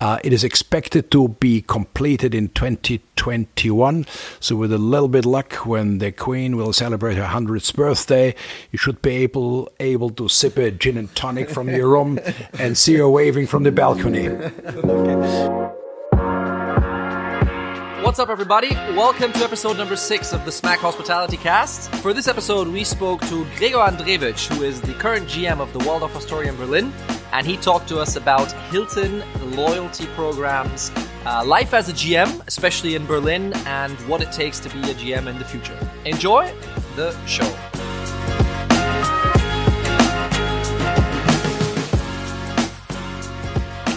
Uh, it is expected to be completed in 2021. So, with a little bit luck, when the Queen will celebrate her 100th birthday, you should be able able to sip a gin and tonic from your room and see her waving from the balcony. okay. What's up, everybody? Welcome to episode number six of the Smack Hospitality Cast. For this episode, we spoke to Gregor Andrewicz, who is the current GM of the Waldorf Astoria in Berlin, and he talked to us about Hilton loyalty programs, uh, life as a GM, especially in Berlin, and what it takes to be a GM in the future. Enjoy the show.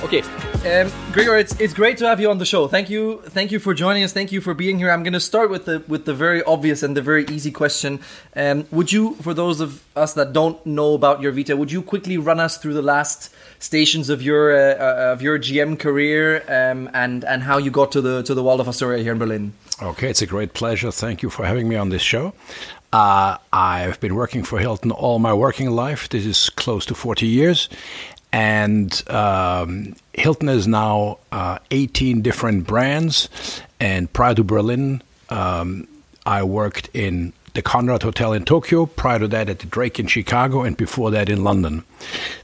Okay, um, Gregor, it's it's great to have you on the show. Thank you, thank you for joining us. Thank you for being here. I'm going to start with the with the very obvious and the very easy question. Um, would you, for those of us that don't know about your Vita, would you quickly run us through the last stations of your uh, uh, of your GM career um, and and how you got to the to the Waldorf Astoria here in Berlin? Okay, it's a great pleasure. Thank you for having me on this show. Uh, I've been working for Hilton all my working life. This is close to 40 years. And um, Hilton is now uh, 18 different brands. And prior to Berlin, um, I worked in the Conrad Hotel in Tokyo, prior to that at the Drake in Chicago, and before that in London.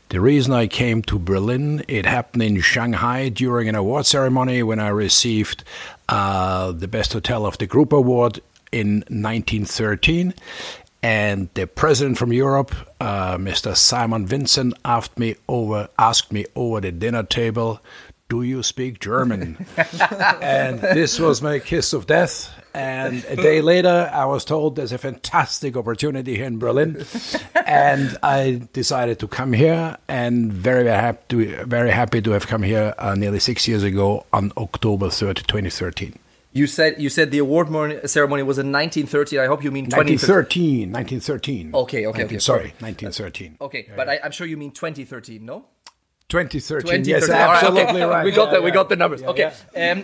The reason I came to Berlin, it happened in Shanghai during an award ceremony when I received uh, the Best Hotel of the Group Award in 1913. And the president from Europe, uh, Mr. Simon Vincent, asked me over asked me over the dinner table, "Do you speak German?" and this was my kiss of death. And a day later, I was told there's a fantastic opportunity here in Berlin, and I decided to come here. And very, happy, to, very happy to have come here uh, nearly six years ago on October 3rd, 2013. You said you said the award ceremony was in 1913. I hope you mean 2013. 1913. Okay, okay, 19, okay. Sorry, 1913. Okay, yeah, but yeah. I, am sure you mean 2013, no? 2013. 2013. Yes, absolutely right. We got yeah, the, we got the numbers. okay, um, um,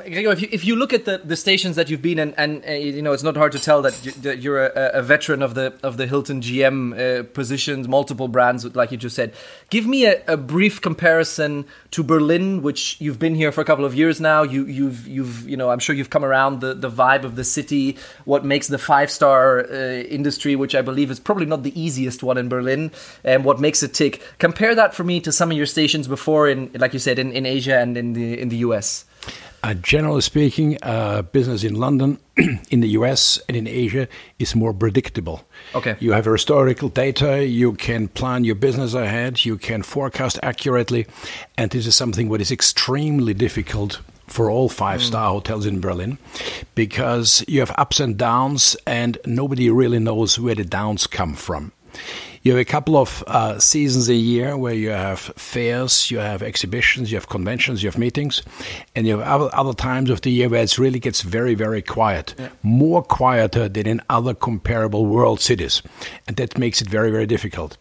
Gregor, if you, if you look at the, the stations that you've been in, and uh, you know, it's not hard to tell that, you, that you're a, a, veteran of the of the Hilton GM uh, positions, multiple brands, like you just said. Give me a, a, brief comparison to Berlin, which you've been here for a couple of years now. You you've you've you know, I'm sure you've come around the the vibe of the city, what makes the five star uh, industry, which I believe is probably not the easiest one in Berlin, and what makes it tick. Compare that for me to some of your stations before in, like you said, in, in Asia and in the in the US? Uh, generally speaking, uh, business in London, in the US, and in Asia is more predictable. Okay. You have historical data, you can plan your business ahead, you can forecast accurately, and this is something what is extremely difficult for all five star mm. hotels in Berlin because you have ups and downs, and nobody really knows where the downs come from. You have a couple of uh, seasons a year where you have fairs, you have exhibitions, you have conventions, you have meetings, and you have other, other times of the year where it really gets very, very quiet, yeah. more quieter than in other comparable world cities, and that makes it very, very difficult.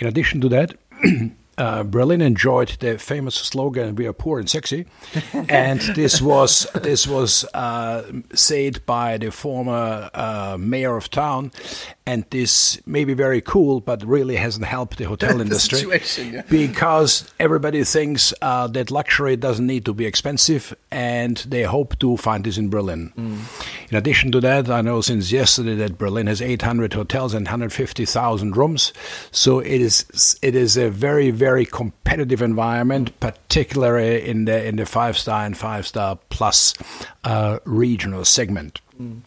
In addition to that. uh, Berlin enjoyed the famous slogan "We are poor and sexy," and this was this was uh, said by the former uh, mayor of town, and this may be very cool, but really hasn't helped the hotel the industry yeah. because everybody thinks uh, that luxury doesn't need to be expensive, and they hope to find this in Berlin. Mm. In addition to that, I know since yesterday that Berlin has 800 hotels and 150,000 rooms, so it is it is a very very very competitive environment, particularly in the in the five star and five star plus uh, regional segment. Mm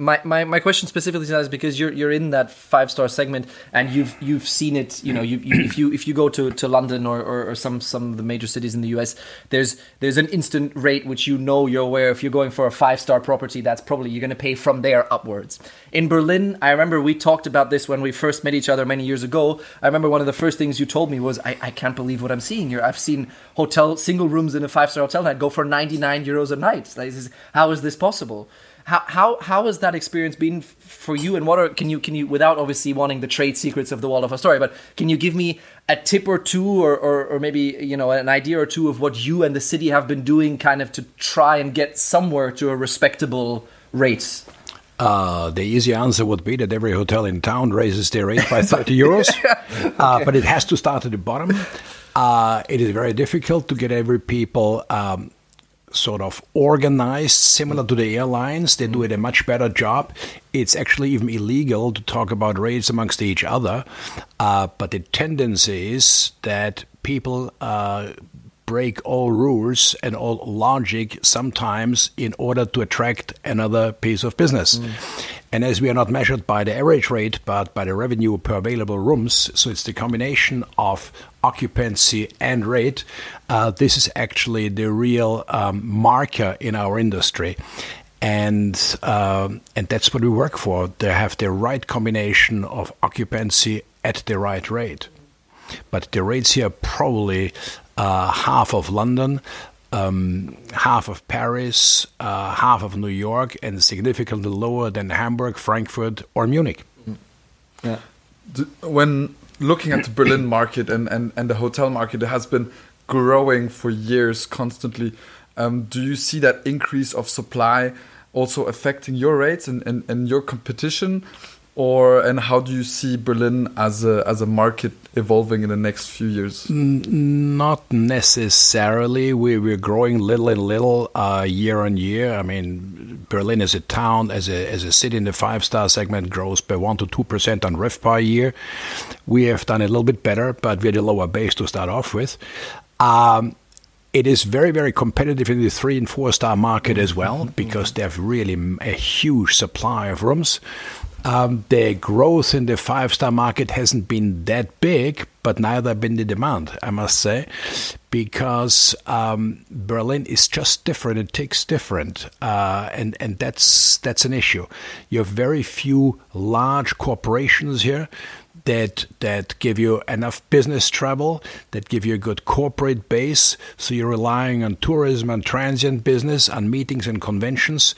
my, my, my question specifically is because you're you're in that five star segment and you've you've seen it you know you, you, if you if you go to, to London or, or, or, some some of the major cities in the US there's there's an instant rate which you know you're aware if you're going for a five star property that's probably you're going to pay from there upwards. In Berlin I remember we talked about this when we first met each other many years ago. I remember one of the first things you told me was I, I can't believe what I'm seeing here. I've seen hotel single rooms in a five star hotel that go for 99 euros a night. Like, how is this possible how how how has that experience been for you? And what are can you can you without obviously wanting the trade secrets of the Waldorf Astoria, but can you give me a tip or two, or, or or maybe you know an idea or two of what you and the city have been doing, kind of to try and get somewhere to a respectable rate? Uh, the easy answer would be that every hotel in town raises their rate by 30 euros, uh, but it has to start at the bottom. Uh, it is very difficult to get every people um, sort of organized, similar to the airlines. They do it a much better job. It's actually even illegal to talk about rates amongst each other. Uh, but the tendency is that people uh, break all rules and all logic sometimes in order to attract another piece of business. Mm. And as we are not measured by the average rate, but by the revenue per available rooms, so it's the combination of occupancy and rate, uh, this is actually the real um, marker in our industry. And uh, and that's what we work for. They have the right combination of occupancy at the right rate. But the rates here probably uh, half of London, um, half of Paris, uh, half of New York, and significantly lower than Hamburg, Frankfurt, or Munich. Yeah. When looking at the Berlin market and, and, and the hotel market, it has been growing for years constantly. Um, do you see that increase of supply also affecting your rates and, and, and your competition? Or and how do you see Berlin as a as a market evolving in the next few years? Not necessarily. We we're growing little and little uh, year on year. I mean, Berlin as a town, as a as a city in the five star segment, grows by one to two percent on RevPAR a year. We have done a little bit better, but we had a lower base to start off with. Um, it is very, very competitive in the three and four star market as well because they have really a huge supply of rooms. Um, the growth in the five star market hasn't been that big, but neither been the demand, I must say, because um, Berlin is just different. It takes different, uh, and and that's that's an issue. You have very few large corporations here that that give you enough business travel, that give you a good corporate base. So you're relying on tourism and transient business, on meetings and conventions.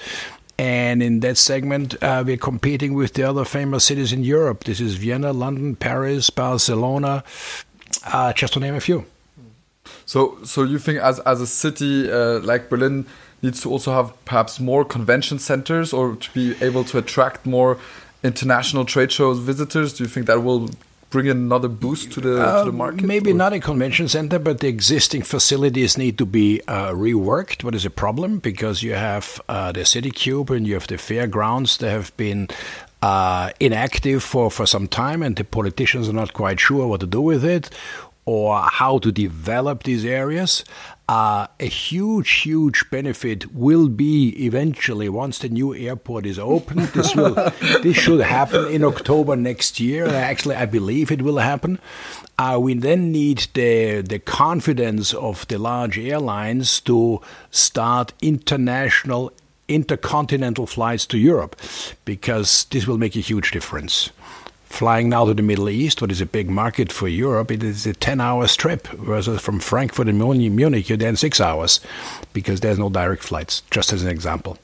And in that segment, uh, we're competing with the other famous cities in Europe. This is Vienna, London, Paris, Barcelona, uh, just to name a few. So, so you think as as a city uh, like Berlin needs to also have perhaps more convention centers, or to be able to attract more international trade shows visitors? Do you think that will bring another boost to the, uh, to the uh, market? Maybe or? not a convention center, but the existing facilities need to be uh, reworked. What is a problem? Because you have uh, the city cube and you have the fairgrounds that have been uh, inactive for, for some time, and the politicians are not quite sure what to do with it or how to develop these areas. Uh, a huge, huge benefit will be eventually once the new airport is open. This will, this should happen in October next year. Actually, I believe it will happen. Uh, we then need the the confidence of the large airlines to start international, intercontinental flights to Europe, because this will make a huge difference flying now to the Middle East, what is a big market for Europe, it is a 10 hours trip. Whereas from Frankfurt and Munich, you're then six hours because there's no direct flights, just as an example.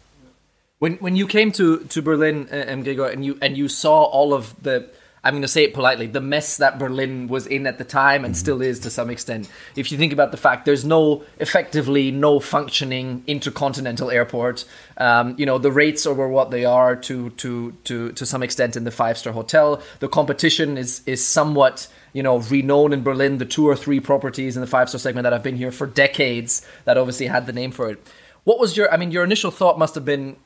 When, when you came to, to Berlin, uh, M. Gregor, and you, and you saw all of the I'm going to say it politely, the mess that Berlin was in at the time and mm-hmm. still is to some extent. If you think about the fact there's no, effectively, no functioning intercontinental airport. Um, you know, the rates are what they are to, to, to, to some extent in the five star hotel. The competition is, is somewhat, you know, renowned in Berlin, the two or three properties in the five star segment that have been here for decades that obviously had the name for it. What was your, I mean, your initial thought must have been,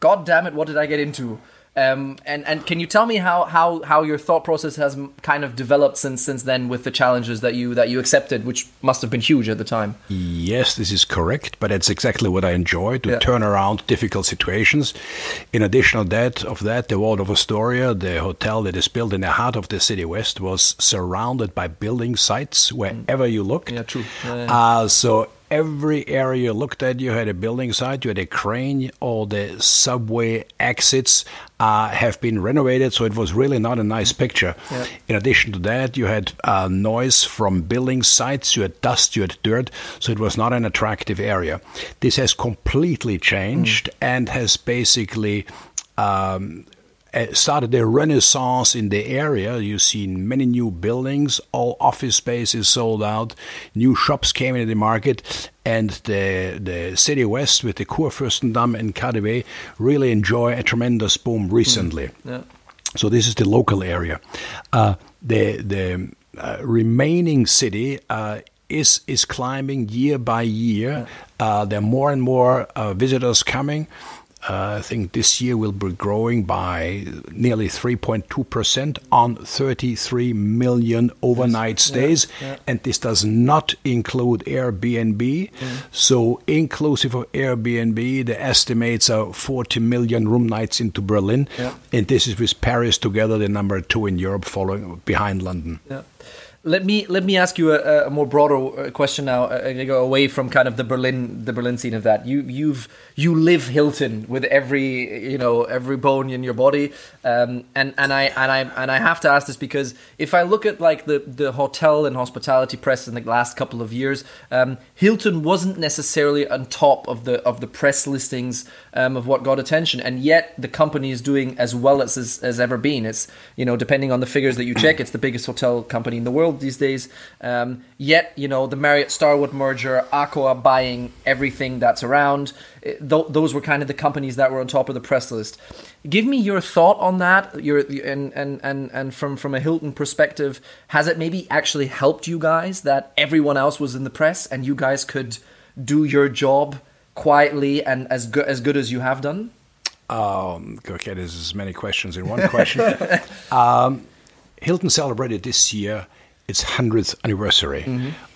God damn it, what did I get into? Um, and and can you tell me how, how, how your thought process has kind of developed since since then with the challenges that you that you accepted, which must have been huge at the time? Yes, this is correct, but it's exactly what I enjoy to yeah. turn around difficult situations. In addition of that, of that, the Waldorf Astoria, the hotel that is built in the heart of the city west, was surrounded by building sites wherever mm. you looked. Yeah, true. Yeah, yeah. Uh, so every area you looked at, you had a building site, you had a crane, all the subway exits uh, have been renovated, so it was really not a nice picture. In addition to that, you had uh, noise from building sites, you had dust, you had dirt, so it was not an attractive area. This has completely changed mm. and has basically um, started a renaissance in the area. You see many new buildings, all office space is sold out, new shops came into the market, and the the city west with the Kurfürstendamm and KaDeWe really enjoy a tremendous boom recently. Mm. Yeah. So this is the local area. Uh, the the uh, remaining city uh, is is climbing year by year. Uh, there are more and more uh, visitors coming. Uh, I think this year will be growing by nearly 3.2% on 33 million overnight stays. Yeah, yeah. And this does not include Airbnb. So, inclusive of Airbnb, the estimates are 40 million room nights into Berlin. Yeah. And this is with Paris together, the number two in Europe, following behind London. Let me let me ask you a, a more broader uh, question now. Uh, go away from kind of the Berlin the Berlin scene of that. You you've you live Hilton with every you know every bone in your body, um, and and I and I and I have to ask this because if I look at like the the hotel and hospitality press in the last couple of years, um, Hilton wasn't necessarily on top of the of the press listings um, of what got attention, and yet the company is doing as well as, as as ever been. It's you know depending on the figures that you check, it's the biggest hotel company in the world these days. Um, yet, you know, the Marriott Starwood merger, Accor buying everything that's around, th- those were kind of the companies that were on top of the press list. Give me your thought on that. Your and and and and from from a Hilton perspective, has it maybe actually helped you guys that everyone else was in the press and you guys could do your job quietly and as good as good as you have done? Um, okay, there's as many questions in one question. um, Hilton celebrated this year its 100th anniversary.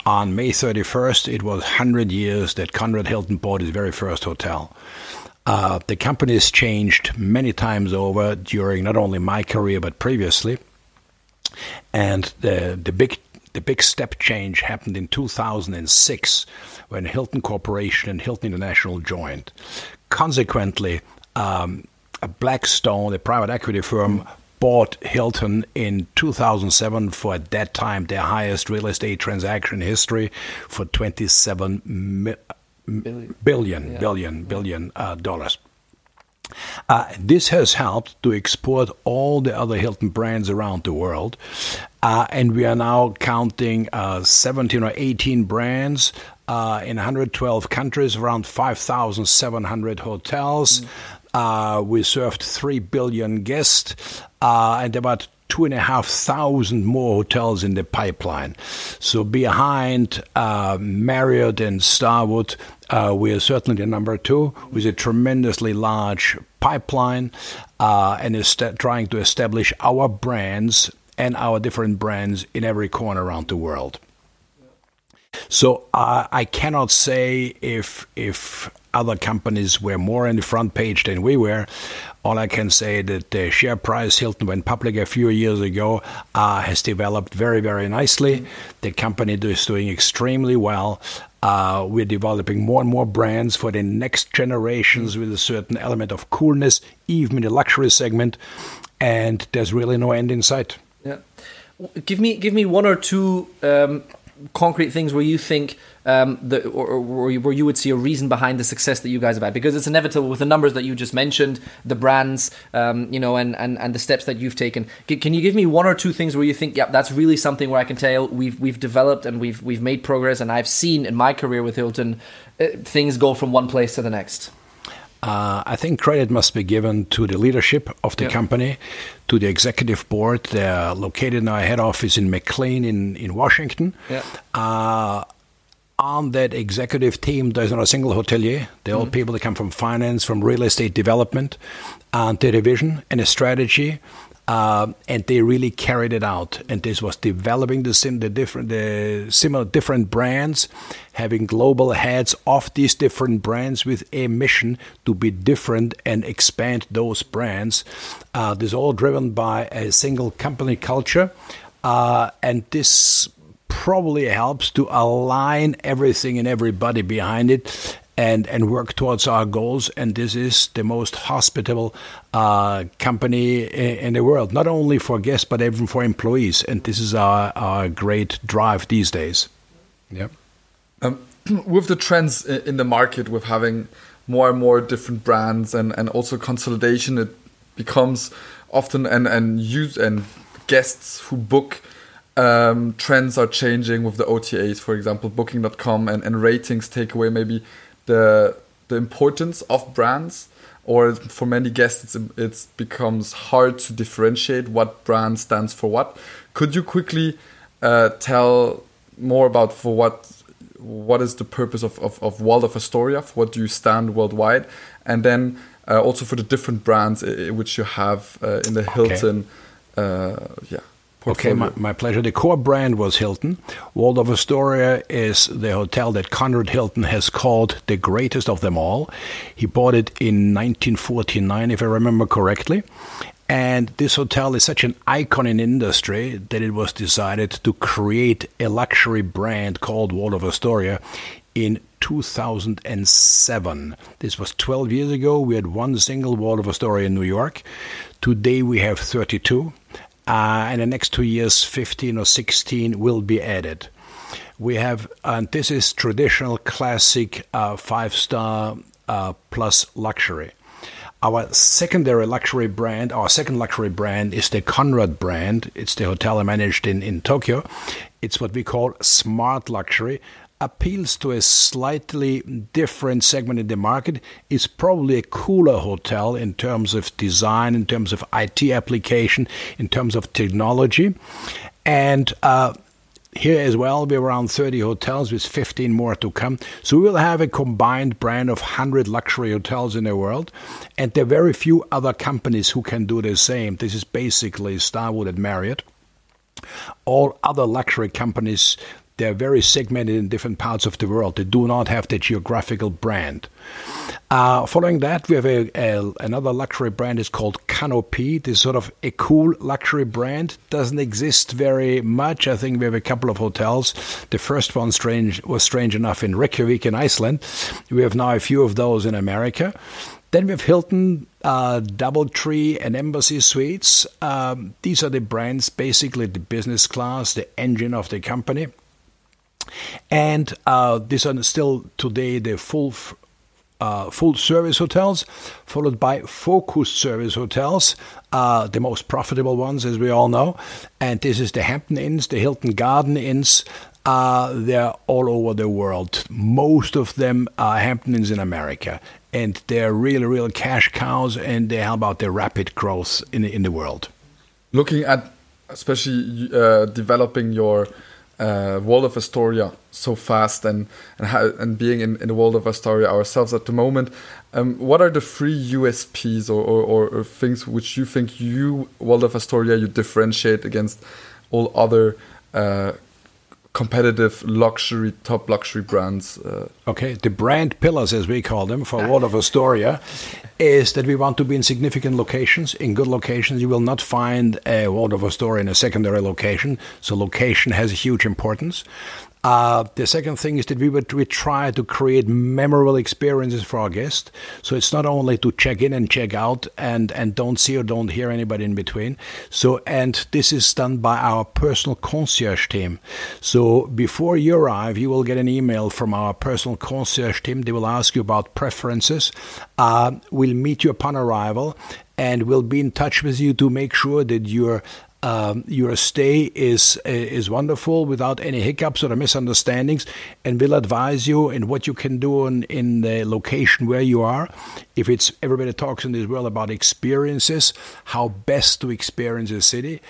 On May 31st, it was 100 years that Conrad Hilton bought his very first hotel. Uh, the company has changed many times over during not only my career but previously, and the the big the big step change happened in 2006 when Hilton Corporation and Hilton International joined. Consequently, um, Blackstone, a private equity firm, bought Hilton in 2007 for at that time their highest real estate transaction in history for 27 mi- Billion. billion, Yeah. billion, billion, uh, dollars. Uh, this has helped to export all the other Hilton brands around the world. Uh, and we are now counting uh, 17 or 18 brands uh, in 112 countries, around 5,700 hotels. Uh, we served 3 billion guests uh, and about two and a half thousand more hotels in the pipeline. So behind uh, Marriott and Starwood, uh, we are certainly the number two with a tremendously large pipeline uh, and is trying to establish our brands and our different brands in every corner around the world. So uh, I cannot say if if other companies were more in the front page than we were. All I can say that the share price Hilton went public a few years ago uh, has developed very very nicely. The company is doing extremely well. Uh, we're developing more and more brands for the next generations with a certain element of coolness, even in the luxury segment. And there's really no end in sight. Yeah. Give me give me one or two um, concrete things where you think um, the or, or where you- would see a reason behind the success that you guys have had because it's inevitable with the numbers that you just mentioned, the brands, um, you know, and, and and the steps that you've taken. Can you give me one or two things where you think, yeah, that's really something where I can tell we've we've developed and we've we've made progress, and I've seen in my career with Hilton uh, things go from one place to the next. Uh, I think credit must be given to the leadership of the Yeah. company, to the executive board. They're located in our head office in McLean in, in Washington. Yeah. Uh, on that executive team, there's not a single hotelier. They're all people that come from finance, from real estate development, and the vision and a strategy. Uh, and they really carried it out. And this was developing the, sim, the different, the similar different brands, having global heads of these different brands with a mission to be different and expand those brands. Uh, this is all driven by a single company culture, uh, and this probably helps to align everything and everybody behind it and, and work towards our goals. And this is the most hospitable uh, company in, in the world, not only for guests, but even for employees. And this is our, our great drive these days. Yep. Um, with the trends in the market, with having more and more different brands and, and also consolidation, it becomes often and and use and guests who book um, trends are changing with the OTAs, for example, Booking.com and, and ratings take away maybe the the importance of brands. Or for many guests, it's, it's becomes hard to differentiate what brand stands for what. Could you quickly uh, tell more about for what what is the purpose of, of, of Waldorf Astoria? For what do you stand worldwide? And then uh, also for the different brands uh, which you have uh, in the Hilton, okay. yeah. Okay, my, my, pleasure. The core brand was Hilton. Waldorf Astoria is the hotel that Conrad Hilton has called the greatest of them all. He bought it in 1949, if I remember correctly. And this hotel is such an icon in industry that it was decided to create a luxury brand called Waldorf Astoria in 2007. This was 12 years ago. We had one single Waldorf Astoria in New York. Today we have 32. Uh, in the next two years, 15 or 16 will be added. We have, and this is traditional classic uh, five star uh, plus luxury. Our secondary luxury brand, our second luxury brand is the Conrad brand. It's the hotel I managed in, in Tokyo. It's what we call smart luxury appeals to a slightly different segment in the market is probably a cooler hotel in terms of design, in terms of IT application, in terms of technology. And uh, here as well, we're around 30 hotels with 15 more to come. So we will have a combined brand of 100 luxury hotels in the world. And there are very few other companies who can do the same. This is basically Starwood and Marriott. All other luxury companies they're very segmented in different parts of the world. They do not have the geographical brand. Uh, following that, we have a, a, another luxury brand. is called Canopy. This is sort of a cool luxury brand. Doesn't exist very much. I think we have a couple of hotels. The first one strange was strange enough in Reykjavik in Iceland. We have now a few of those in America. Then we have Hilton, uh, DoubleTree, and Embassy Suites. Um, these are the brands, basically the business class, the engine of the company. And uh, these are still today the full uh, full service hotels, followed by focused service hotels, uh, the most profitable ones, as we all know. And this is the Hampton Inns, the Hilton Garden Inns. Uh, they're all over the world. Most of them are Hampton Inns in America. And they're really, real cash cows, and they help out the rapid growth in, in the world. Looking at especially uh, developing your uh, of Astoria so fast and and, and being in, in the Waldorf Astoria ourselves at the moment. Um, what are the three USPs or, or, or, things which you think you Waldorf Astoria you differentiate against all other uh, competitive luxury top luxury brands? Uh, okay, the brand pillars as we call them for Waldorf Astoria is that we want to be in significant locations, in good locations. You will not find a Waldorf Astoria in a secondary location, so location has a huge importance. Uh, the second thing is that we would we try to create memorable experiences for our guests. So it's not only to check in and check out and, and don't see or don't hear anybody in between. So and this is done by our personal concierge team. So before you arrive, you will get an email from our personal concierge team. They will ask you about preferences. Uh, we'll meet you upon arrival and we'll be in touch with you to make sure that you're um, your stay is is wonderful without any hiccups or misunderstandings, and will advise you in what you can do in, in the location where you are. If it's everybody talks in this world about experiences, how best to experience a city.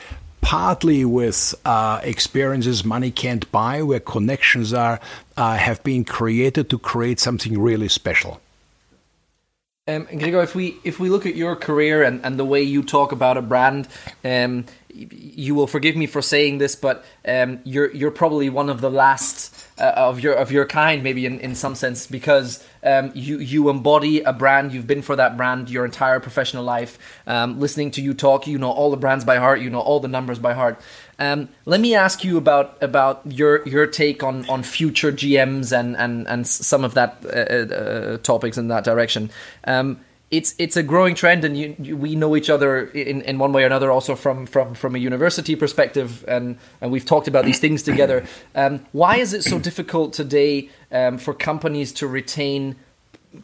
Partly with uh, experiences money can't buy, where connections are uh, have been created to create something really special. Um, Gregor, if we if we look at your career and, and the way you talk about a brand, um, you will forgive me for saying this, but um, you're you're probably one of the last uh, of your of your kind, maybe in, in some sense, because um, you you embody a brand. You've been for that brand your entire professional life. Um, listening to you talk, you know all the brands by heart. You know all the numbers by heart. Um, let me ask you about about your your take on, on future GMs and and and some of that uh, uh, topics in that direction. It's it's a growing trend, and you, you, we know each other in, in one way or another, also from, from, from a university perspective, and, and we've talked about these things together. Um, why is it so difficult today um, for companies to retain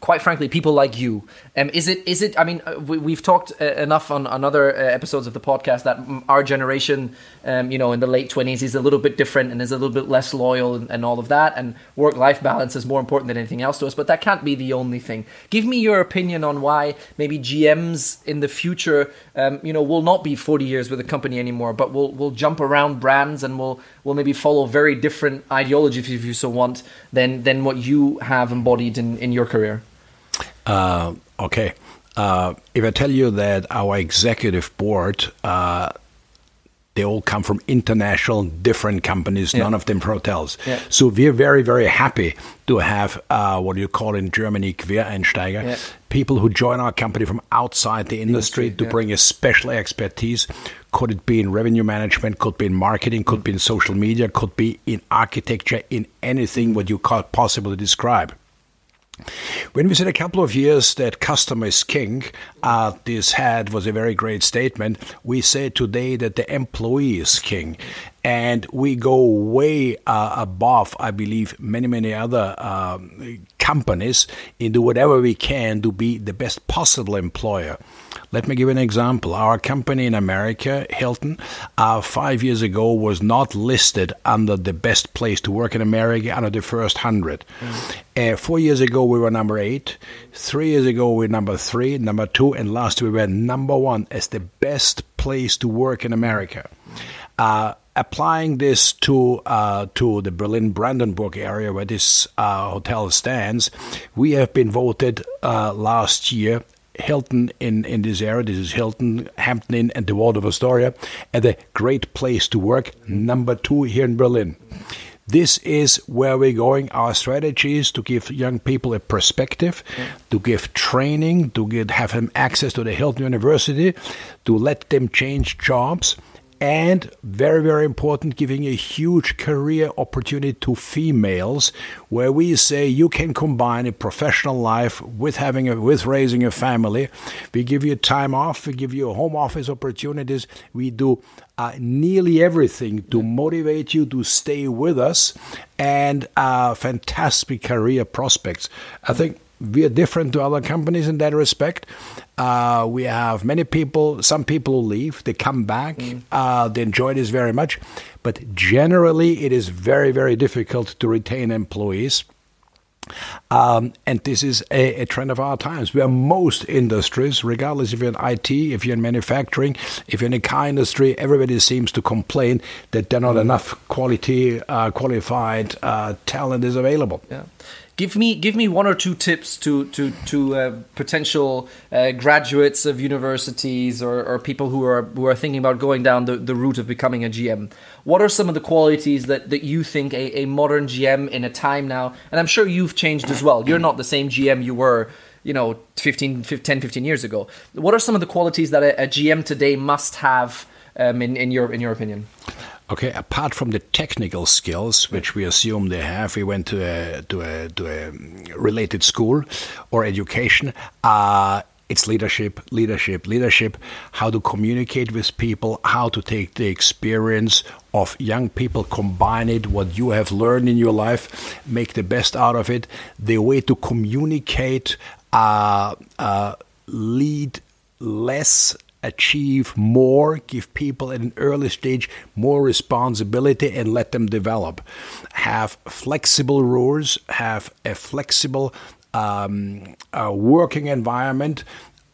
quite frankly, people like you. Um, is it? Is it? I mean, uh, we, have talked uh, enough on, on other uh, episodes of the podcast that our generation, um, you know, in the late twenties, is a little bit different and is a little bit less loyal and, and all of that. And work life balance is more important than anything else to us. But that can't be the only thing. Give me your opinion on why maybe GMs in the future, um, you know, will not be forty years with a company anymore, but will will jump around brands and will will maybe follow very different ideologies, if you so want, than than what you have embodied in in your career. Uh, okay. Uh, if I tell you that our executive board, uh, they all come from international different companies, yeah. none of them hotels. Yeah. So we're very, very happy to have uh, what you call in Germany Quereinsteiger, yeah. people who join our company from outside the industry, industry to bring a special expertise. Could it be in revenue management? Could be in marketing? Could be in social media? Could be in architecture? In anything what you could possibly describe. When we said a couple of years that customer is king, uh, this had was a very great statement. We say today that the employee is king, and we go way uh, above, I believe, many many other um, companies into whatever we can to be the best possible employer. Let me give an example. Our company in America, Hilton, uh, five years ago was not listed under the best place to work in America under the first hundred. Mm. Uh, four years ago, we were number eight. Three years ago, we were number three, number two, and last we were number one as the best place to work in America. Uh, applying this to uh, to the Berlin Brandenburg area where this uh, hotel stands, we have been voted uh, last year Hilton in, in this area. This is Hilton, Hampton Inn, and the Waldorf Astoria, and a great place to work. Number two here in Berlin. This is where we're going. Our strategy is to give young people a perspective, to give training, to get, have them access to the Hilton University, to let them change jobs and very very important giving a huge career opportunity to females where we say you can combine a professional life with having a with raising a family. We give you time off we give you home office opportunities. We do uh, nearly everything to motivate you to stay with us and uh, fantastic career prospects. I think we are different to other companies in that respect. Uh, we have many people, some people who leave, they come back, mm. uh, they enjoy this very much, but generally it is very, very difficult to retain employees. Um, and this is a, a, trend of our times where most industries, regardless if you're in IT, if you're in manufacturing, if you're in a car industry, everybody seems to complain that there are not mm. enough quality, uh, qualified uh, talent is available. Yeah give me give me one or two tips to to to uh, potential uh, graduates of universities or, or people who are who are thinking about going down the, the route of becoming a GM. What are some of the qualities that, that you think a, a modern GM in a time now? And I'm sure you've changed as well. You're not the same GM you were you know 15, 10 15 years ago what are some of the qualities that a, a gm today must have um, in, in your in your opinion Okay, apart from the technical skills, which we assume they have, we went to a to a to a related school or education. Uh, it's leadership, leadership, leadership. How to communicate with people, how to take the experience of young people, combine it, what you have learned in your life, make the best out of it. The way to communicate, uh, uh, lead less achieve more, give people at an early stage more responsibility and let them develop. Have flexible rules, have a flexible um, uh, working environment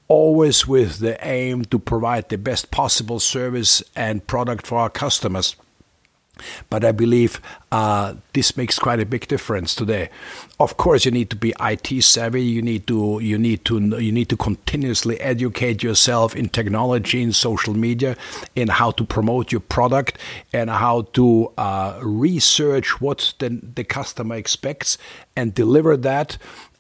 always with the aim to provide the best possible service and product for our customers. But I believe uh, this makes quite a big difference today. Of course, you need to be IT savvy. You need to you need to you need to continuously educate yourself in technology, in social media, in how to promote your product, and how to uh, research what the, the customer expects and deliver that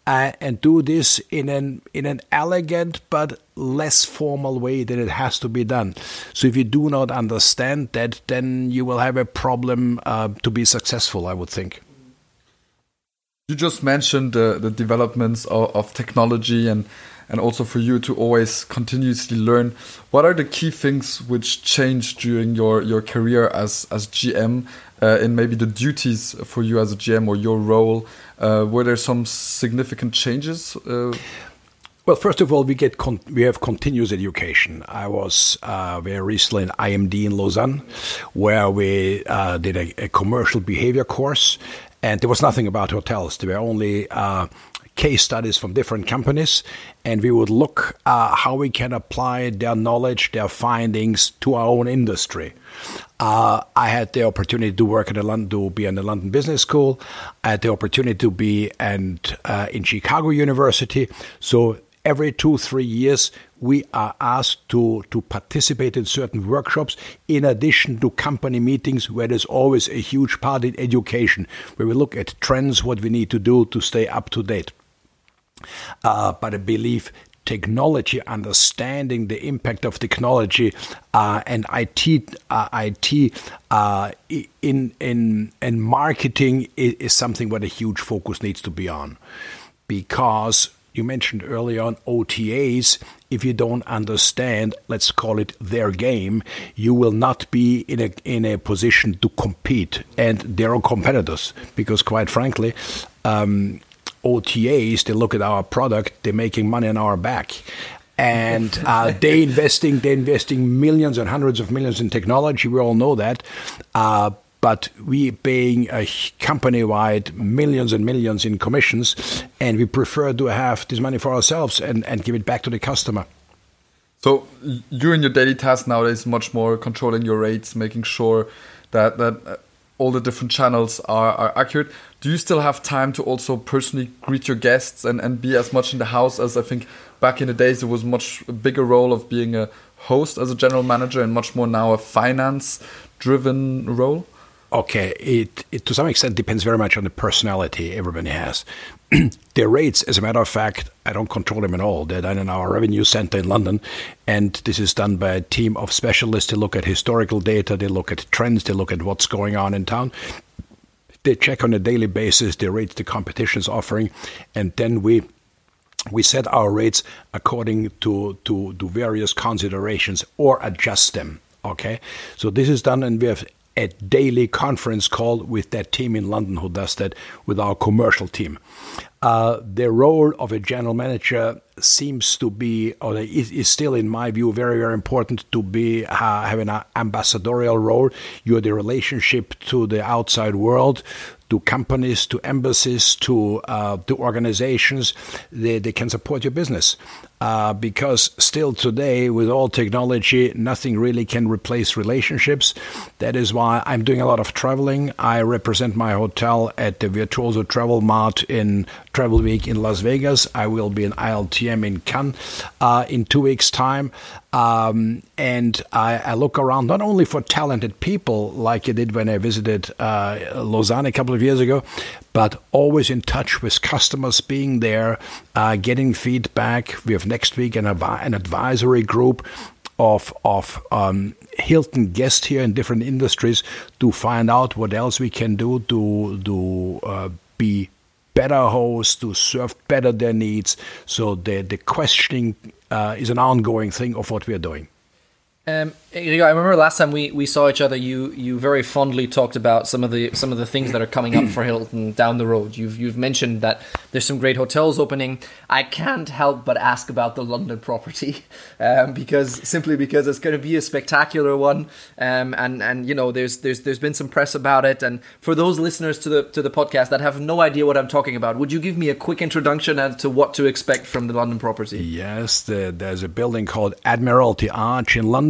uh, and do this in an in an elegant but less formal way that it has to be done. So if you do not understand that, then you will have a problem uh, to be successful. I would think. You just mentioned uh, the developments of, of technology and and also for you to always continuously learn. What are the key things which changed during your, your career as, as GM uh, in maybe the duties for you as a GM or your role? Uh, were there some significant changes? Uh? Well, first of all, we get we have continuous education. I was uh, very recently in IMD in Lausanne, where we uh, did a, a, commercial behavior course, and there was nothing about hotels. There were only uh, case studies from different companies, and we would look uh, how we can apply their knowledge, their findings to our own industry. Uh, I had the opportunity to work in the London, to be in the London Business School. I had the opportunity to be and uh, in Chicago University. So every two three years we are asked to to participate in certain workshops in addition to company meetings where there's always a huge part in education where we look at trends what we need to do to stay up to date uh, but I believe technology, understanding the impact of technology uh, and IT, uh, IT uh, in in in marketing is, is, something where a huge focus needs to be on, because you mentioned earlier on OTAs. If you don't understand, let's call it their game, you will not be in a in a position to compete, and there are competitors. Because quite frankly. Um, OTAs, they look at our product, they're making money on our back. And uh, they investing, they're investing millions and hundreds of millions in technology. We all know that. Uh, but we paying a company-wide millions and millions in commissions, and we prefer to have this money for ourselves and, and give it back to the customer. So you in your daily task nowadays much more controlling your rates, making sure that that uh, all the different channels are, are accurate. Do you still have time to also personally greet your guests and, and be as much in the house as I think back in the days it was much bigger role of being a host as a general manager and much more now a finance driven role? Okay, it, it to some extent depends very much on the personality everybody has. their rates, as a matter of fact, I don't control them at all. They're done in our revenue center in London, and this is done by a team of specialists. They look at historical data, they look at trends, they look at what's going on in town. They check on a daily basis, they rate the competition's offering, and then we we set our rates according to, to, to various considerations or adjust them. Okay, so this is done, and we have a daily conference call with that team in London who does that with our commercial team. Uh, the role of a general manager seems to be, or is, is still, in my view, very, very important to be uh, having an ambassadorial role. You're the relationship to the outside world, to companies, to embassies, to uh, to organizations. They, they can support your business uh, because still today, with all technology, nothing really can replace relationships. That is why I'm doing a lot of traveling. I represent my hotel at the Virtuoso Travel Mart in Travel Week in Las Vegas. I will be in ILTM in Cannes uh, in two weeks' time. Um, and I, I, look around not only for talented people like I did when I visited uh, Lausanne a couple of years ago, but always in touch with customers, being there, uh, getting feedback. We have next week an, an advisory group of of um, Hilton guests here in different industries to find out what else we can do to to uh, be better hosts, to serve better their needs. So the the questioning uh, is an ongoing thing of what we are doing. Um, I remember last time we, we saw each other. You you very fondly talked about some of the some of the things that are coming up for Hilton down the road. You've you've mentioned that there's some great hotels opening. I can't help but ask about the London property um, because simply because it's going to be a spectacular one. Um, and and you know there's there's there's been some press about it. And for those listeners to the to the podcast that have no idea what I'm talking about, would you give me a quick introduction as to what to expect from the London property? Yes, the, there's a building called Admiralty Arch in London.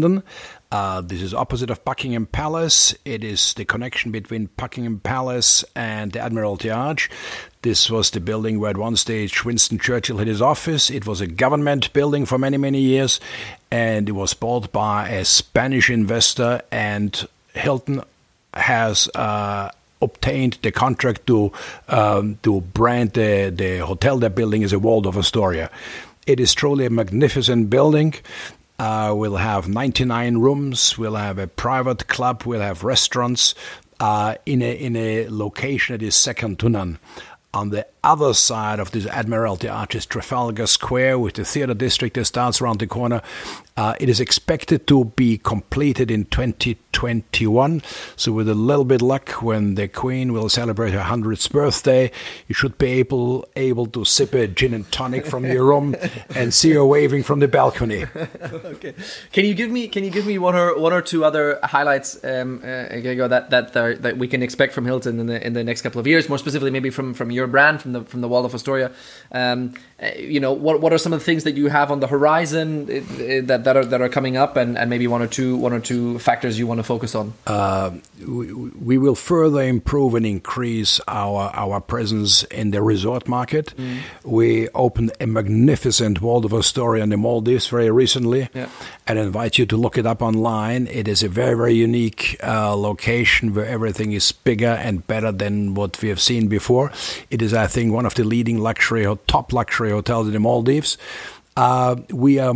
Uh, this is opposite of Buckingham Palace. It is the connection between Buckingham Palace and the Admiralty Arch. This was the building where at one stage Winston Churchill had his office. It was a government building for many, many years, and it was bought by a Spanish investor. And Hilton has uh, obtained the contract to um, to brand the, the hotel they're building as a Waldorf Astoria. It is truly a magnificent building. Uh, we'll have 99 rooms. We'll have a private club. We'll have restaurants uh, in a in a location that is second to none. On the other side of this Admiralty Arch is Trafalgar Square with the theatre district that starts around the corner. Uh, it is expected to be completed in 2020 2021. So, with a little bit luck, when the Queen will celebrate her 100th birthday, you should be able able to sip a gin and tonic from your room and see her waving from the balcony. okay. Can you give me Can you give me one or one or two other highlights, um, uh, that that are, that we can expect from Hilton in the in the next couple of years? More specifically, maybe from from your brand, from the from the Waldorf Astoria. Um, uh, you know, what what are some of the things that you have on the horizon uh, that that are that are coming up, and, and maybe one or two one or two factors you want to focus on? Uh, we, we will further improve and increase our our presence in the resort market. Mm. We opened a magnificent Waldorf Astoria in the Maldives very recently, yeah. and I invite you to look it up online. It is a very very unique uh, location where everything is bigger and better than what we have seen before. It is, I think, one of the leading luxury or top luxury hotels in the Maldives. Uh, we are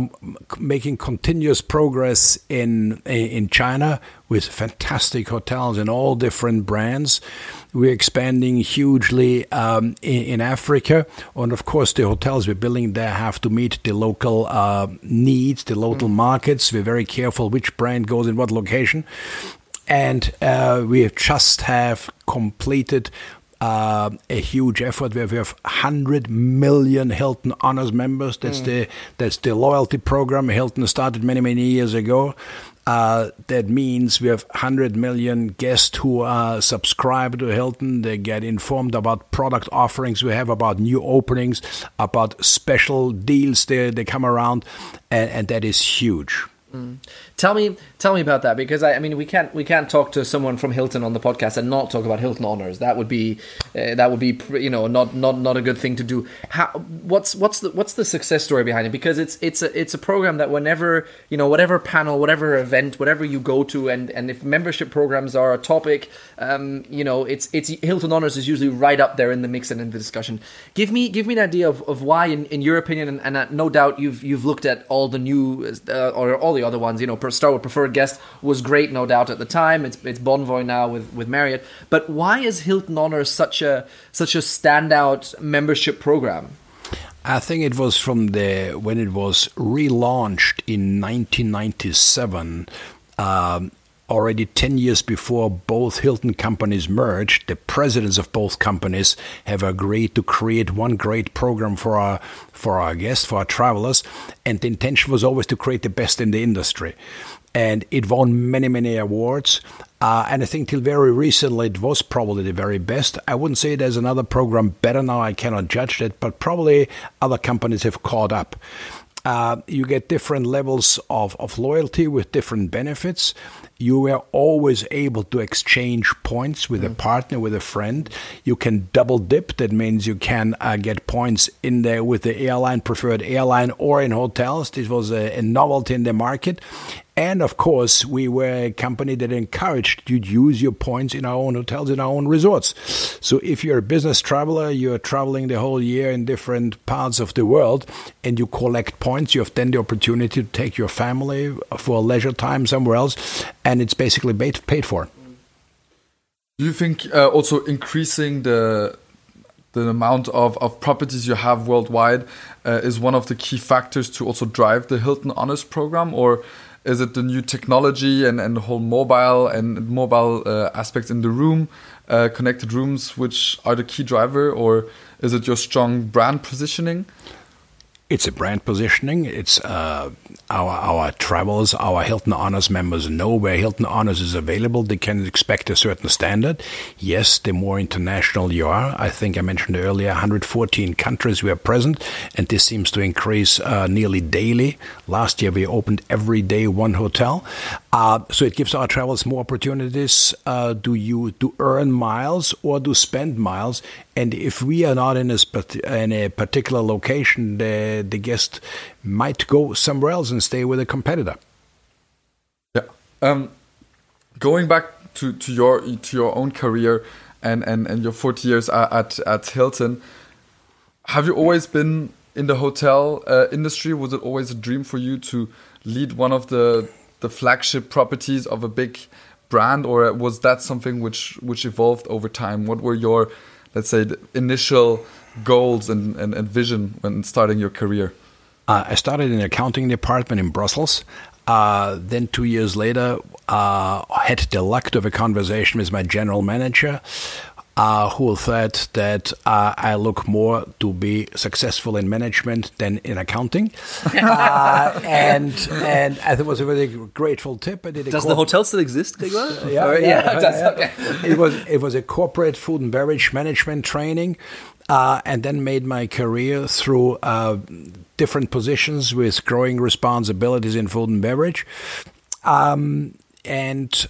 making continuous progress in in China with fantastic hotels in all different brands. We're expanding hugely um, in, in, Africa, and of course, the hotels we're building there have to meet the local uh, needs, the local mm. markets. We're very careful which brand goes in what location, and uh, we just have completed uh, a huge effort where we have 100 million Hilton Honors members. That's mm. the that's the loyalty program Hilton started many many years ago. Uh, that means we have 100 million guests who are subscribed to Hilton. They get informed about product offerings we have, about new openings, about special deals they, they come around, and, and that is huge. Tell me, tell me about that because I, I, mean we can't we can't talk to someone from Hilton on the podcast and not talk about Hilton honors. That would be uh, that would be you know not not not a good thing to do. How what's what's the what's the success story behind it? Because it's it's a it's a program that whenever you know whatever panel, whatever event, whatever you go to, and and if membership programs are a topic, um, you know it's it's Hilton honors is usually right up there in the mix and in the discussion. Give me give me an idea of, of why, in, in your opinion, and, and uh, no doubt you've you've looked at all the new uh, or all the other ones, you know Starwood Preferred Guest was great, no doubt at the time. It's it's Bonvoy now with with Marriott. But why is Hilton Honors such a such a standout membership program? I think it was from the when it was relaunched in 1997. Um, already 10 years before both Hilton companies merged, the presidents of both companies have agreed to create one great program for our for our guests, for our travelers, and the intention was always to create the best in the industry. And it won many, many awards. Uh, and I think till very recently it was probably the very best. I wouldn't say there's another program better now. I cannot judge that, but probably other companies have caught up. Uh, you get different levels of, of loyalty with different benefits you were always able to exchange points with mm. a partner, with a friend. You can double dip. That means you can uh, get points in there with the airline, preferred airline, or in hotels. This was a, a novelty in the market. And of course, we were a company that encouraged you to use your points in our own hotels, in our own resorts. So if you're a business traveler, you're traveling the whole year in different parts of the world, and you collect points, you have then the opportunity to take your family for a leisure time somewhere else, and it's basically paid for. Do you think uh, also increasing the the amount of, of properties you have worldwide uh, is one of the key factors to also drive the Hilton Honors program, or is it the new technology and, and the whole mobile and mobile uh, aspects in the room, uh, connected rooms, which are the key driver, or is it your strong brand positioning? It's a brand positioning. It's uh, our our travelers, our Hilton Honors members know where Hilton Honors is available. They can expect a certain standard. Yes, the more international you are, I think I mentioned earlier, 114 countries we are present, and this seems to increase uh, nearly daily. Last year we opened every day one hotel, uh, so it gives our travelers more opportunities. Uh, do you to earn miles or to spend miles? And if we are not in a, in a particular location, the, the guest might go somewhere else and stay with a competitor. Yeah. Um, going back to, to your to your own career and, and, and your 40 years at, at Hilton, have you always been in the hotel uh, industry? Was it always a dream for you to lead one of the the flagship properties of a big brand, or was that something which which evolved over time? What were your let's say initial goals and, and, and vision when starting your career? Uh, I started in accounting department in Brussels. Uh, then two years later, uh, had the luck to have a conversation with my general manager, uh, who thought that uh, I look more to be successful in management than in accounting, uh, and and I thought it was a very grateful tip. I did. does the hotel still exist, Gregor? yeah, Or- yeah, does- yeah. okay. it was it was a corporate food and beverage management training, uh, and then made my career through uh, different positions with growing responsibilities in food and beverage, um, and.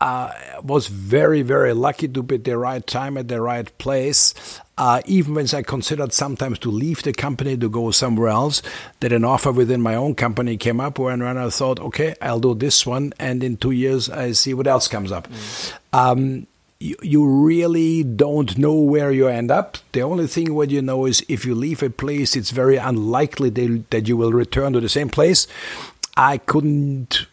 Uh, was very, very lucky to be at the right time at the right place. Uh, even when I considered sometimes to leave the company to go somewhere else, that an offer within my own company came up when, when I thought, okay, I'll do this one, and in two years I see what else comes up. Um, you, you really don't know where you end up. The only thing what you know is if you leave a place, it's very unlikely that you will return to the same place. I couldn't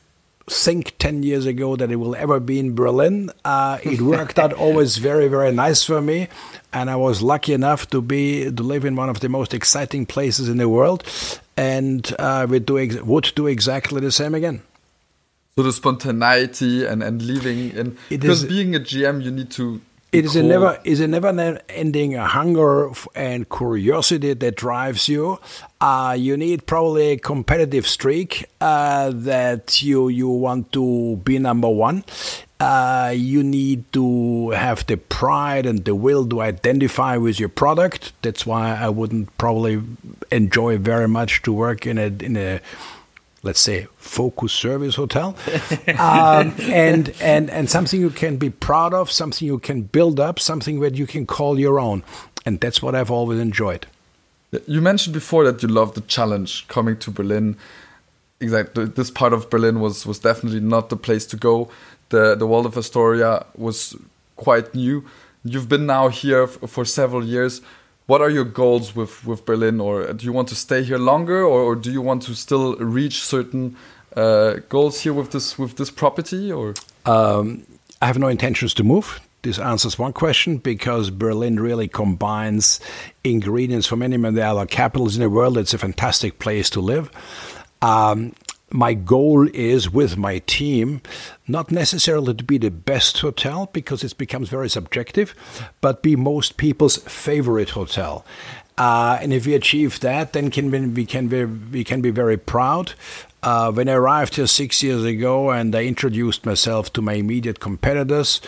think 10 years ago that it will ever be in Berlin. Uh, it worked out always very, very nice for me. And I was lucky enough to be to live in one of the most exciting places in the world, and uh, would do ex- would do exactly the same again. So the spontaneity and and living in It because is- being a GM, you need to. It is a never is a never ending hunger and curiosity that drives you. Uh, you need probably a competitive streak uh, that you you want to be number one. Uh, you need to have the pride and the will to identify with your product. That's why I wouldn't probably enjoy very much to work in a in a let's say focus service hotel um, and and and something you can be proud of something you can build up something that you can call your own and that's what i've always enjoyed You mentioned before that you love the challenge coming to Berlin. Exactly, this part of Berlin was was definitely not the place to go. the The Waldorf Astoria was quite new. You've been now here for several years. What are your goals with with Berlin, or do you want to stay here longer, or, or do you want to still reach certain uh, goals here with this with this property, or? Um, I have no intentions to move. This answers one question because Berlin really combines ingredients from many, many other capitals in the world. It's a fantastic place to live. Um, my goal is with my team not necessarily to be the best hotel because it becomes very subjective, but be most people's favorite hotel. Uh, and if we achieve that, then can we, we can be, we can be very proud. Uh, when I arrived here six years ago and I introduced myself to my immediate competitors,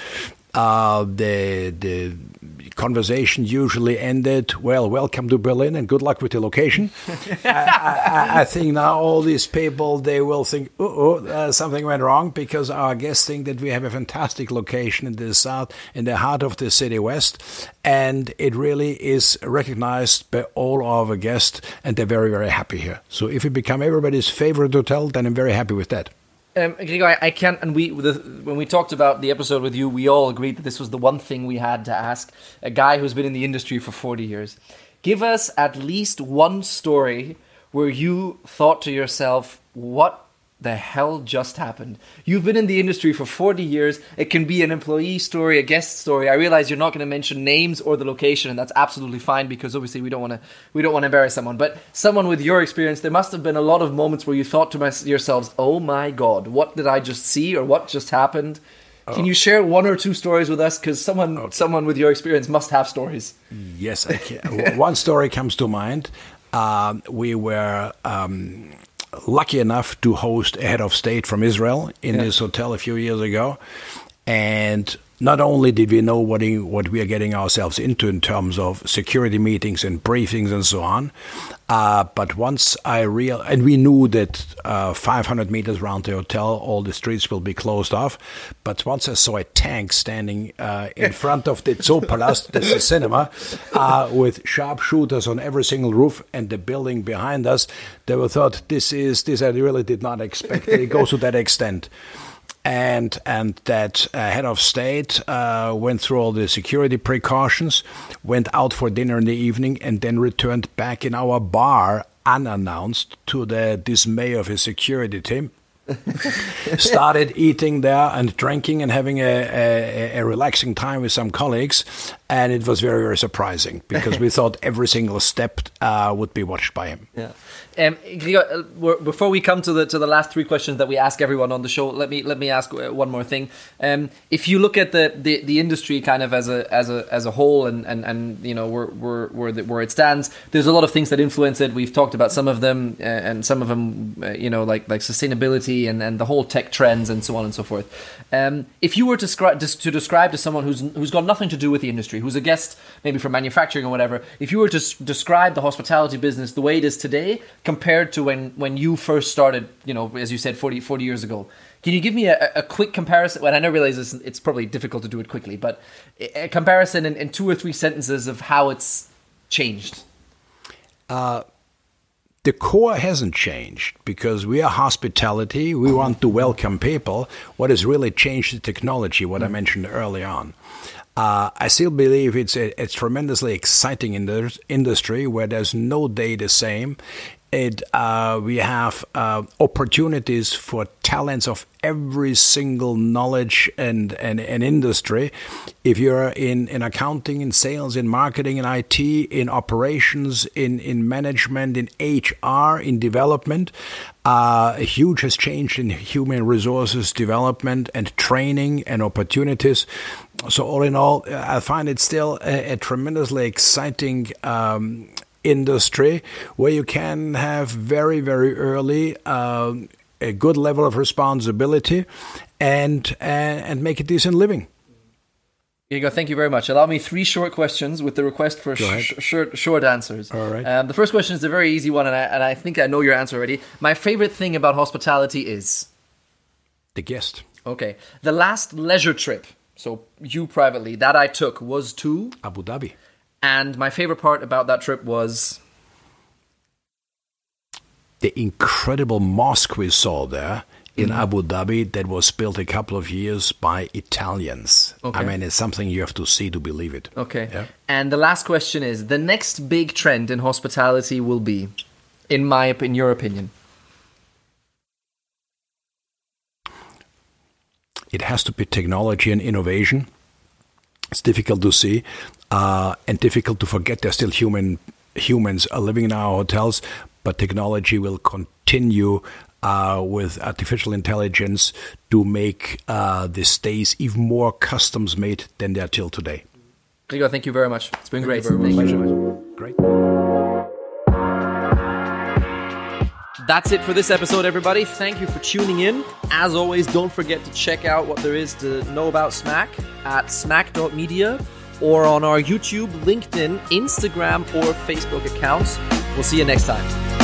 uh, the the conversation usually ended, "Well, welcome to Berlin and good luck with the location." I, I, I think now all these people they will think, "Oh, uh, something went wrong," because our guests think that we have a fantastic location in the south, in the heart of the city west, and it really is recognized by all our guests, and they're very very happy here. So if we become everybody's favorite hotel, then I'm very happy with that. Um, I, I can't. And we, the, when we talked about the episode with you, we all agreed that this was the one thing we had to ask a guy who's been in the industry for forty years. Give us at least one story where you thought to yourself, "What the hell just happened?" You've been in the industry for forty years. It can be an employee story, a guest story. I realize you're not going to mention names or the location, and that's absolutely fine because obviously we don't want to we don't want to embarrass someone. But someone with your experience, there must have been a lot of moments where you thought to yourselves, "Oh my God, what did I just see, or what just happened?" Can you share one or two stories with us? Because someone someone with your experience must have stories. Yes, I can. One story comes to mind. Um, we were um, lucky enough to host a head of state from Israel in Yeah. this hotel a few years ago, and not only did we know what he, what we are getting ourselves into in terms of security meetings and briefings and so on, uh, but once I real and we knew that uh, 500 meters around the hotel, all the streets will be closed off. But once I saw a tank standing uh, in front of the Zoopalast, that's the cinema, uh, with sharpshooters on every single roof and the building behind us, they were thought this is this I really did not expect. It goes to that extent and and that uh, head of state uh, went through all the security precautions, went out for dinner in the evening, and then returned back in our bar unannounced to the dismay of his security team. started eating there and drinking and having a, a, a relaxing time with some colleagues and it was very very surprising because we thought every single step uh, would be watched by him. Yeah. Um, Gregor, uh, before we come to the to the last three questions that we ask everyone on the show, let me let me ask uh, one more thing. Um, if you look at the, the, the industry kind of as a as a as a whole, and and, and you know where where where, the, where it stands, there's a lot of things that influence it. We've talked about some of them, uh, and some of them, uh, you know, like like sustainability and, and the whole tech trends and so on and so forth. Um, if you were to describe to describe to someone who's who's got nothing to do with the industry, who's a guest maybe from manufacturing or whatever, if you were to describe the hospitality business the way it is today compared to when, when you first started, you know, as you said, 40, 40 years ago. Can you give me a, a quick comparison? Well, I know realize it's, it's probably difficult to do it quickly, but a comparison in, in two or three sentences of how it's changed. Uh, the core hasn't changed because we are hospitality. We want to welcome people. What has really changed is technology, what I mentioned early on. Uh, I still believe it's a, a tremendously exciting in the industry where there's no day the same. It uh, we have uh, opportunities for talents of every single knowledge and, and, and industry. If you're in, in accounting, in sales, in marketing, in IT, in operations, in, in management, in HR, in development, uh, a huge has changed in human resources development and training and opportunities. So all in all, I find it still a, a tremendously exciting um, industry where you can have very, very early uh, a good level of responsibility and, and, and make a decent living. Here you go. Thank you very much. Allow me three short questions with the request for sh- short, short answers. All right. Um, the first question is a very easy one, and I, and I think I know your answer already. My favorite thing about hospitality is the guest. Okay. The last leisure trip, so you privately, that I took was to Abu Dhabi. And my favorite part about that trip was the incredible mosque we saw there in mm-hmm. Abu Dhabi that was built a couple of years by Italians. Okay. I mean, it's something you have to see to believe it. Okay. Yeah. And the last question is the next big trend in hospitality will be, in my in your opinion. It has to be technology and innovation. It's difficult to see uh, and difficult to forget. They're still human humans are living in our hotels, but technology will continue uh, with artificial intelligence to make uh, the stays even more customs made than they are till today. Gregor, thank you very much. It's been thank great. You thank you. Great. That's it for this episode, everybody. Thank you for tuning in. As always, don't forget to check out what there is to know about Smack at smack.media or on our YouTube, LinkedIn, Instagram, or Facebook accounts. We'll see you next time.